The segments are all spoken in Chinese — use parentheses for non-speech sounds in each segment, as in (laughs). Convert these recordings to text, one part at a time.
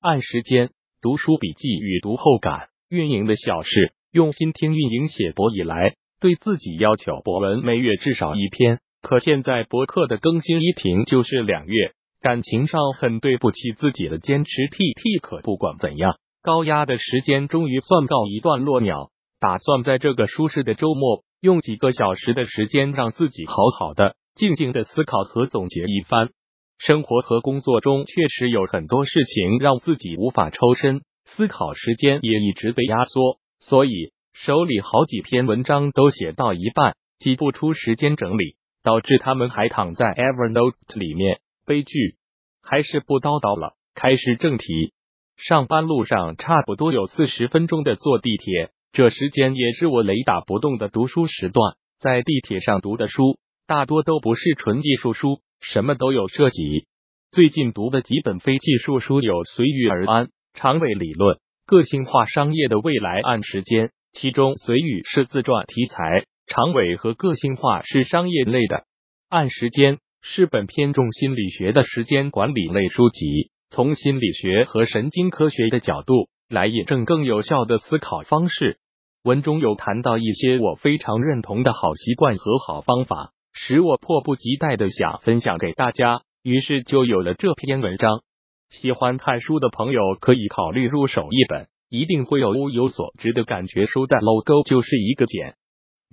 按时间读书笔记与读后感，运营的小事，用心听运营写博以来，对自己要求博文每月至少一篇，可现在博客的更新一停就是两月，感情上很对不起自己的坚持。T T 可不管怎样，高压的时间终于算告一段落了，打算在这个舒适的周末，用几个小时的时间，让自己好好的、静静的思考和总结一番。生活和工作中确实有很多事情让自己无法抽身，思考时间也一直被压缩，所以手里好几篇文章都写到一半，挤不出时间整理，导致他们还躺在 (laughs) Evernote 里面。悲剧，还是不叨叨了，开始正题。上班路上差不多有四十分钟的坐地铁，这时间也是我雷打不动的读书时段。在地铁上读的书大多都不是纯技术书。什么都有涉及。最近读的几本非技术书有《随遇而安》《长尾理论》《个性化商业的未来》按时间，其中《随遇》是自传题材，长尾和个性化是商业类的。按时间是本偏重心理学的时间管理类书籍，从心理学和神经科学的角度来印证更有效的思考方式。文中有谈到一些我非常认同的好习惯和好方法。使我迫不及待的想分享给大家，于是就有了这篇文章。喜欢看书的朋友可以考虑入手一本，一定会有物有所值的感觉。书的 logo 就是一个简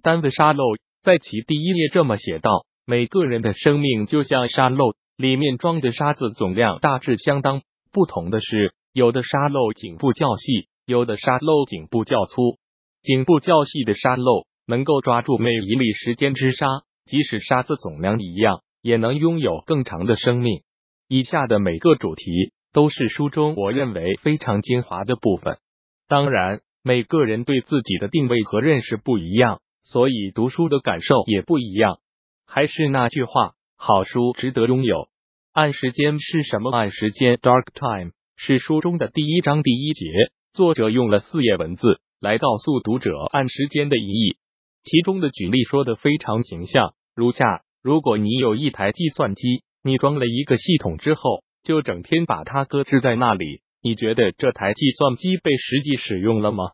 单的沙漏，在其第一页这么写道：每个人的生命就像沙漏，里面装的沙子总量大致相当，不同的是，有的沙漏颈部较细，有的沙漏颈部较粗。颈部较细的沙漏能够抓住每一粒时间之沙。即使沙子总量一样，也能拥有更长的生命。以下的每个主题都是书中我认为非常精华的部分。当然，每个人对自己的定位和认识不一样，所以读书的感受也不一样。还是那句话，好书值得拥有。按时间是什么？按时间 （Dark Time） 是书中的第一章第一节，作者用了四页文字来告诉读者按时间的意义。其中的举例说的非常形象，如下：如果你有一台计算机，你装了一个系统之后，就整天把它搁置在那里，你觉得这台计算机被实际使用了吗？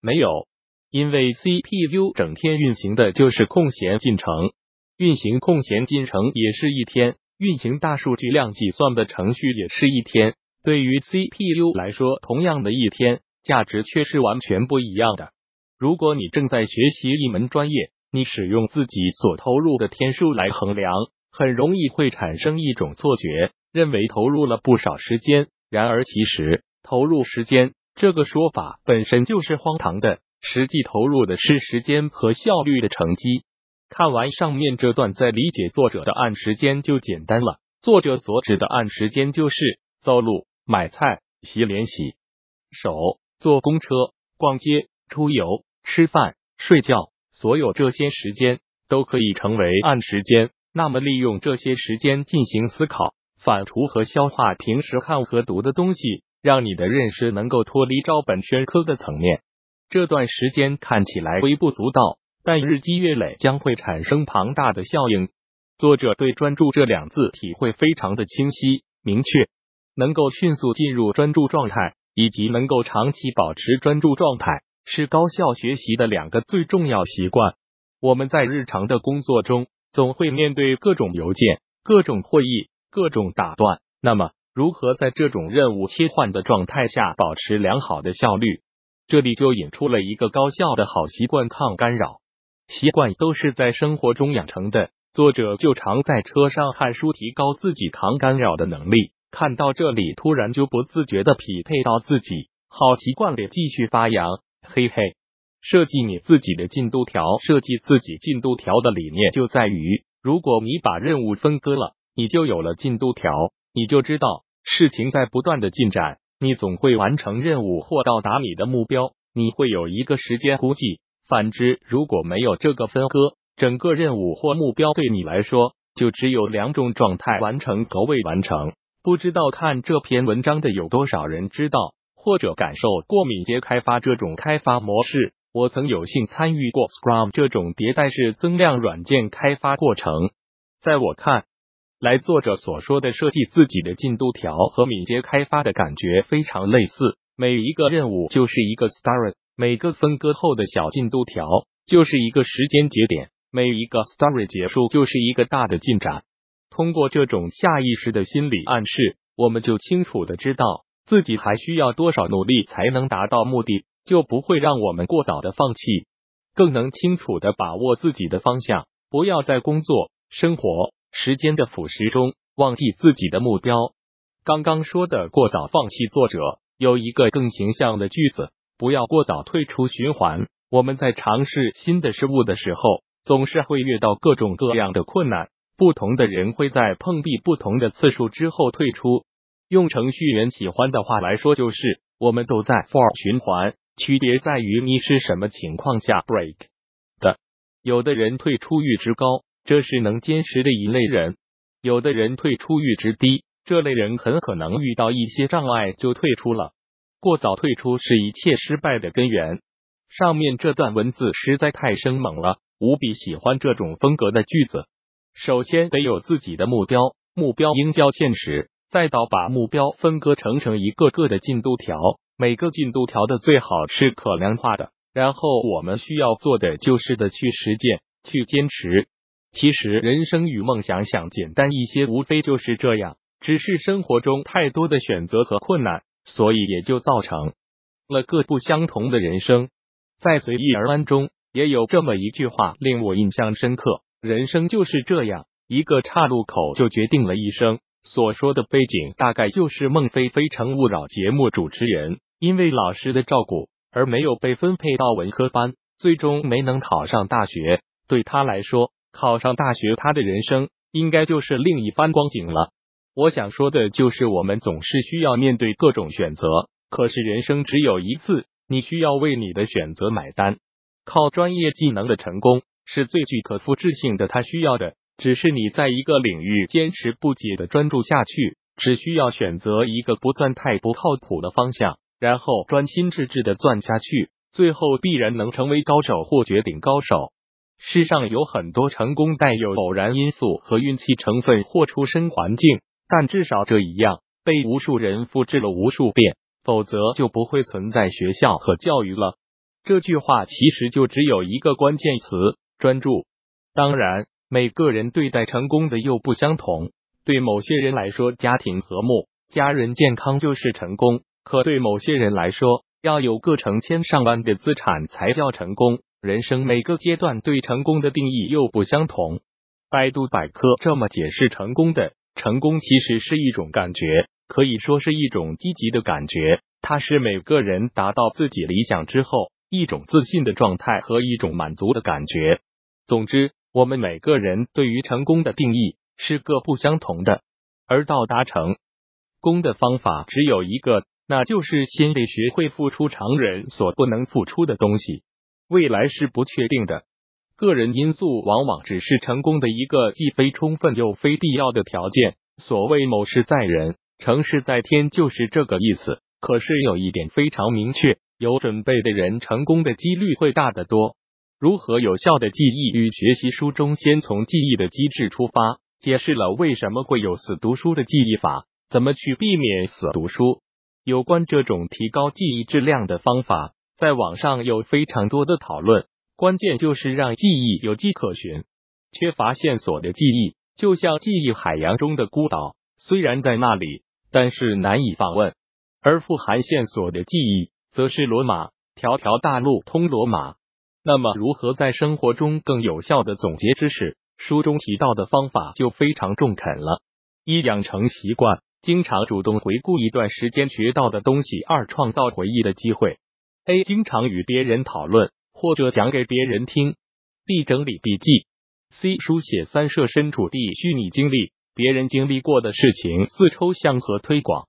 没有，因为 CPU 整天运行的就是空闲进程，运行空闲进程也是一天，运行大数据量计算的程序也是一天。对于 CPU 来说，同样的一天，价值却是完全不一样的。如果你正在学习一门专业，你使用自己所投入的天数来衡量，很容易会产生一种错觉，认为投入了不少时间。然而，其实投入时间这个说法本身就是荒唐的，实际投入的是时间和效率的成绩。看完上面这段，再理解作者的按时间就简单了。作者所指的按时间，就是走路、买菜、洗脸、洗手、坐公车、逛街、出游。吃饭、睡觉，所有这些时间都可以成为暗时间。那么，利用这些时间进行思考、反刍和消化平时看和读的东西，让你的认识能够脱离照本宣科的层面。这段时间看起来微不足道，但日积月累将会产生庞大的效应。作者对“专注”这两字体会非常的清晰明确，能够迅速进入专注状态，以及能够长期保持专注状态。是高效学习的两个最重要习惯。我们在日常的工作中，总会面对各种邮件、各种会议、各种打断。那么，如何在这种任务切换的状态下保持良好的效率？这里就引出了一个高效的好习惯——抗干扰。习惯都是在生活中养成的。作者就常在车上看书，提高自己抗干扰的能力。看到这里，突然就不自觉的匹配到自己好习惯里，继续发扬。嘿嘿，设计你自己的进度条。设计自己进度条的理念就在于，如果你把任务分割了，你就有了进度条，你就知道事情在不断的进展，你总会完成任务或到达你的目标，你会有一个时间估计。反之，如果没有这个分割，整个任务或目标对你来说就只有两种状态：完成和未完成。不知道看这篇文章的有多少人知道？或者感受过敏捷开发这种开发模式，我曾有幸参与过 Scrum 这种迭代式增量软件开发过程。在我看，来作者所说的设计自己的进度条和敏捷开发的感觉非常类似。每一个任务就是一个 story，每个分割后的小进度条就是一个时间节点，每一个 story 结束就是一个大的进展。通过这种下意识的心理暗示，我们就清楚的知道自己还需要多少努力才能达到目的，就不会让我们过早的放弃，更能清楚的把握自己的方向，不要在工作、生活、时间的腐蚀中忘记自己的目标。刚刚说的过早放弃，作者。有一个更形象的句子：不要过早退出循环。我们在尝试新的事物的时候，总是会遇到各种各样的困难。不同的人会在碰壁不同的次数之后退出。用程序员喜欢的话来说，就是我们都在 for 循环，区别在于你是什么情况下 break 的。有的人退出阈值高，这是能坚持的一类人；有的人退出阈值低。这类人很可能遇到一些障碍就退出了，过早退出是一切失败的根源。上面这段文字实在太生猛了，无比喜欢这种风格的句子。首先得有自己的目标，目标应较现实，再到把目标分割成成一个个的进度条，每个进度条的最好是可量化的。然后我们需要做的就是的去实践，去坚持。其实人生与梦想想简单一些，无非就是这样。只是生活中太多的选择和困难，所以也就造成了各不相同的人生。在随遇而安中，也有这么一句话令我印象深刻：人生就是这样，一个岔路口就决定了一生。所说的背景大概就是孟非《非诚勿扰》节目主持人，因为老师的照顾而没有被分配到文科班，最终没能考上大学。对他来说，考上大学，他的人生应该就是另一番光景了。我想说的就是，我们总是需要面对各种选择，可是人生只有一次，你需要为你的选择买单。靠专业技能的成功是最具可复制性的，他需要的只是你在一个领域坚持不懈的专注下去，只需要选择一个不算太不靠谱的方向，然后专心致志的钻下去，最后必然能成为高手或绝顶高手。世上有很多成功带有偶然因素和运气成分或出身环境。但至少这一样被无数人复制了无数遍，否则就不会存在学校和教育了。这句话其实就只有一个关键词：专注。当然，每个人对待成功的又不相同。对某些人来说，家庭和睦、家人健康就是成功；可对某些人来说，要有个成千上万的资产才叫成功。人生每个阶段对成功的定义又不相同。百度百科这么解释成功的。成功其实是一种感觉，可以说是一种积极的感觉。它是每个人达到自己理想之后一种自信的状态和一种满足的感觉。总之，我们每个人对于成功的定义是各不相同的，而到达成功的方法只有一个，那就是先得学会付出常人所不能付出的东西。未来是不确定的。个人因素往往只是成功的一个既非充分又非必要的条件。所谓谋事在人，成事在天，就是这个意思。可是有一点非常明确：有准备的人，成功的几率会大得多。如何有效的记忆与学习？书中先从记忆的机制出发，解释了为什么会有死读书的记忆法，怎么去避免死读书。有关这种提高记忆质量的方法，在网上有非常多的讨论。关键就是让记忆有迹可循，缺乏线索的记忆就像记忆海洋中的孤岛，虽然在那里，但是难以访问；而富含线索的记忆则是罗马，条条大路通罗马。那么，如何在生活中更有效的总结知识？书中提到的方法就非常中肯了：一、养成习惯，经常主动回顾一段时间学到的东西；二、创造回忆的机会；A. 经常与别人讨论。或者讲给别人听，B 整理笔记，C 书写三设身处地虚拟经历，别人经历过的事情四抽象和推广。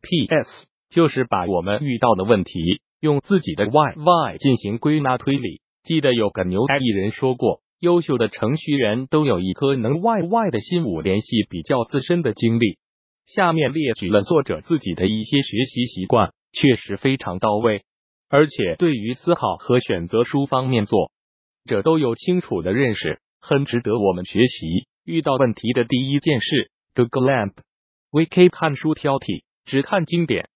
P.S. 就是把我们遇到的问题用自己的 Y Y 进行归纳推理。记得有个牛掰艺人说过，优秀的程序员都有一颗能外外的心。五联系比较自身的经历，下面列举了作者自己的一些学习习惯，确实非常到位。而且对于思考和选择书方面，作者都有清楚的认识，很值得我们学习。遇到问题的第一件事，Google Lamp VK 看书挑剔，只看经典。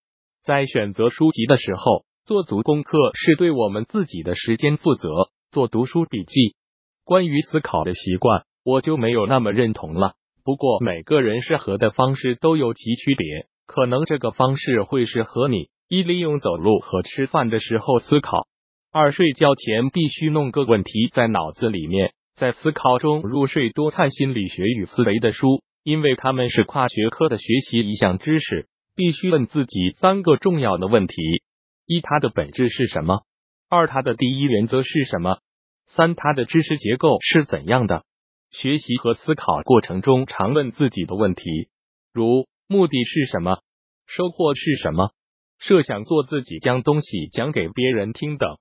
在选择书籍的时候，做足功课是对我们自己的时间负责。做读书笔记，关于思考的习惯，我就没有那么认同了。不过每个人适合的方式都有其区别，可能这个方式会适合你。一、利用走路和吃饭的时候思考；二、睡觉前必须弄个问题在脑子里面，在思考中入睡。多看心理学与思维的书，因为他们是跨学科的学习一项知识。必须问自己三个重要的问题：一、它的本质是什么？二、它的第一原则是什么？三、它的知识结构是怎样的？学习和思考过程中，常问自己的问题，如目的是什么？收获是什么？设想做自己将东西讲给别人听等。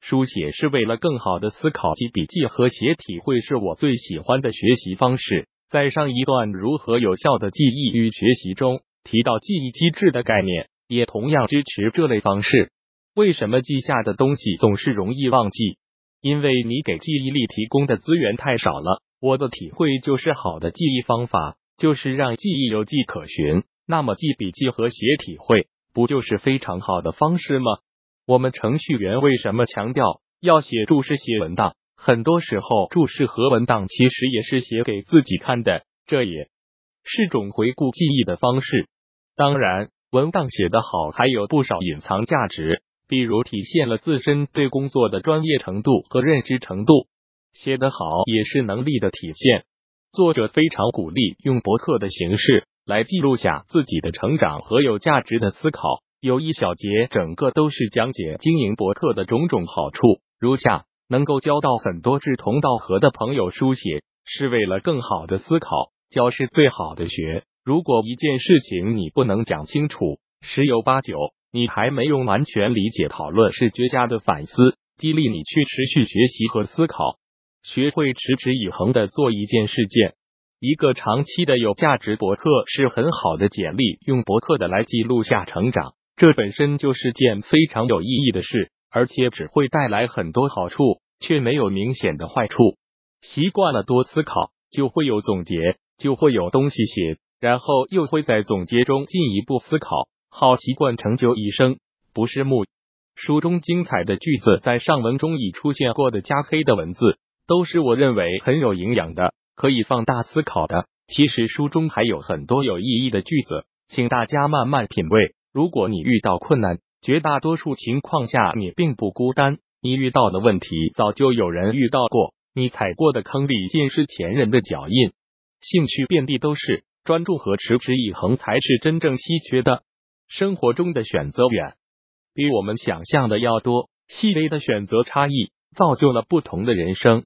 书写是为了更好的思考，记笔记和写体会是我最喜欢的学习方式。在上一段如何有效的记忆与学习中，提到记忆机制的概念，也同样支持这类方式。为什么记下的东西总是容易忘记？因为你给记忆力提供的资源太少了。我的体会就是，好的记忆方法就是让记忆有迹可循。那么记笔记和写体会，不就是非常好的方式吗？我们程序员为什么强调要写注释、写文档？很多时候，注释和文档其实也是写给自己看的，这也是种回顾记忆的方式。当然，文档写得好，还有不少隐藏价值，比如体现了自身对工作的专业程度和认知程度。写得好也是能力的体现。作者非常鼓励用博客的形式来记录下自己的成长和有价值的思考。有一小节整个都是讲解经营博客的种种好处，如下：能够交到很多志同道合的朋友。书写是为了更好的思考，教是最好的学。如果一件事情你不能讲清楚，十有八九你还没用完全理解。讨论是绝佳的反思，激励你去持续学习和思考。学会持之以恒的做一件事件，一个长期的有价值博客是很好的简历。用博客的来记录下成长，这本身就是件非常有意义的事，而且只会带来很多好处，却没有明显的坏处。习惯了多思考，就会有总结，就会有东西写，然后又会在总结中进一步思考。好习惯成就一生，不是木。书中精彩的句子，在上文中已出现过的加黑的文字。都是我认为很有营养的，可以放大思考的。其实书中还有很多有意义的句子，请大家慢慢品味。如果你遇到困难，绝大多数情况下你并不孤单，你遇到的问题早就有人遇到过，你踩过的坑里尽是前人的脚印。兴趣遍地都是，专注和持之以恒才是真正稀缺的。生活中的选择远比我们想象的要多，细微的选择差异造就了不同的人生。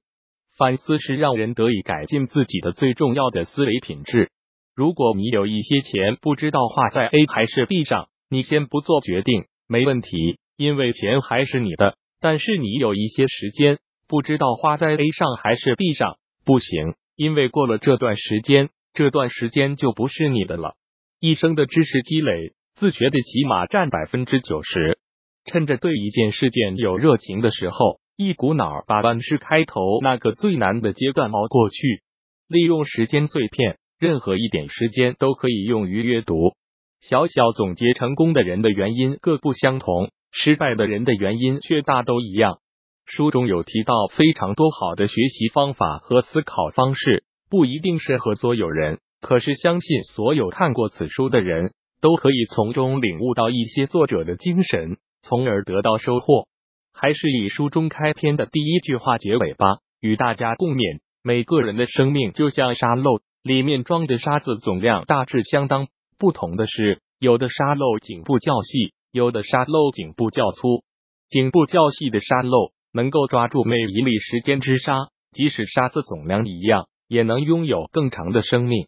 反思是让人得以改进自己的最重要的思维品质。如果你有一些钱不知道花在 A 还是 B 上，你先不做决定，没问题，因为钱还是你的。但是你有一些时间不知道花在 A 上还是 B 上，不行，因为过了这段时间，这段时间就不是你的了。一生的知识积累，自学的起码占百分之九十。趁着对一件事件有热情的时候。一股脑把万事开头那个最难的阶段熬过去，利用时间碎片，任何一点时间都可以用于阅读。小小总结成功的人的原因各不相同，失败的人的原因却大都一样。书中有提到非常多好的学习方法和思考方式，不一定适合所有人，可是相信所有看过此书的人都可以从中领悟到一些作者的精神，从而得到收获。还是以书中开篇的第一句话结尾吧，与大家共勉。每个人的生命就像沙漏，里面装的沙子总量大致相当，不同的是，有的沙漏颈部较细，有的沙漏颈部较粗。颈部较细的沙漏能够抓住每一粒时间之沙，即使沙子总量一样，也能拥有更长的生命。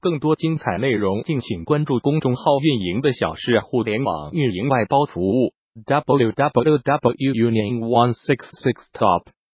更多精彩内容，敬请关注公众号“运营的小事互联网运营外包服务”。www.union166top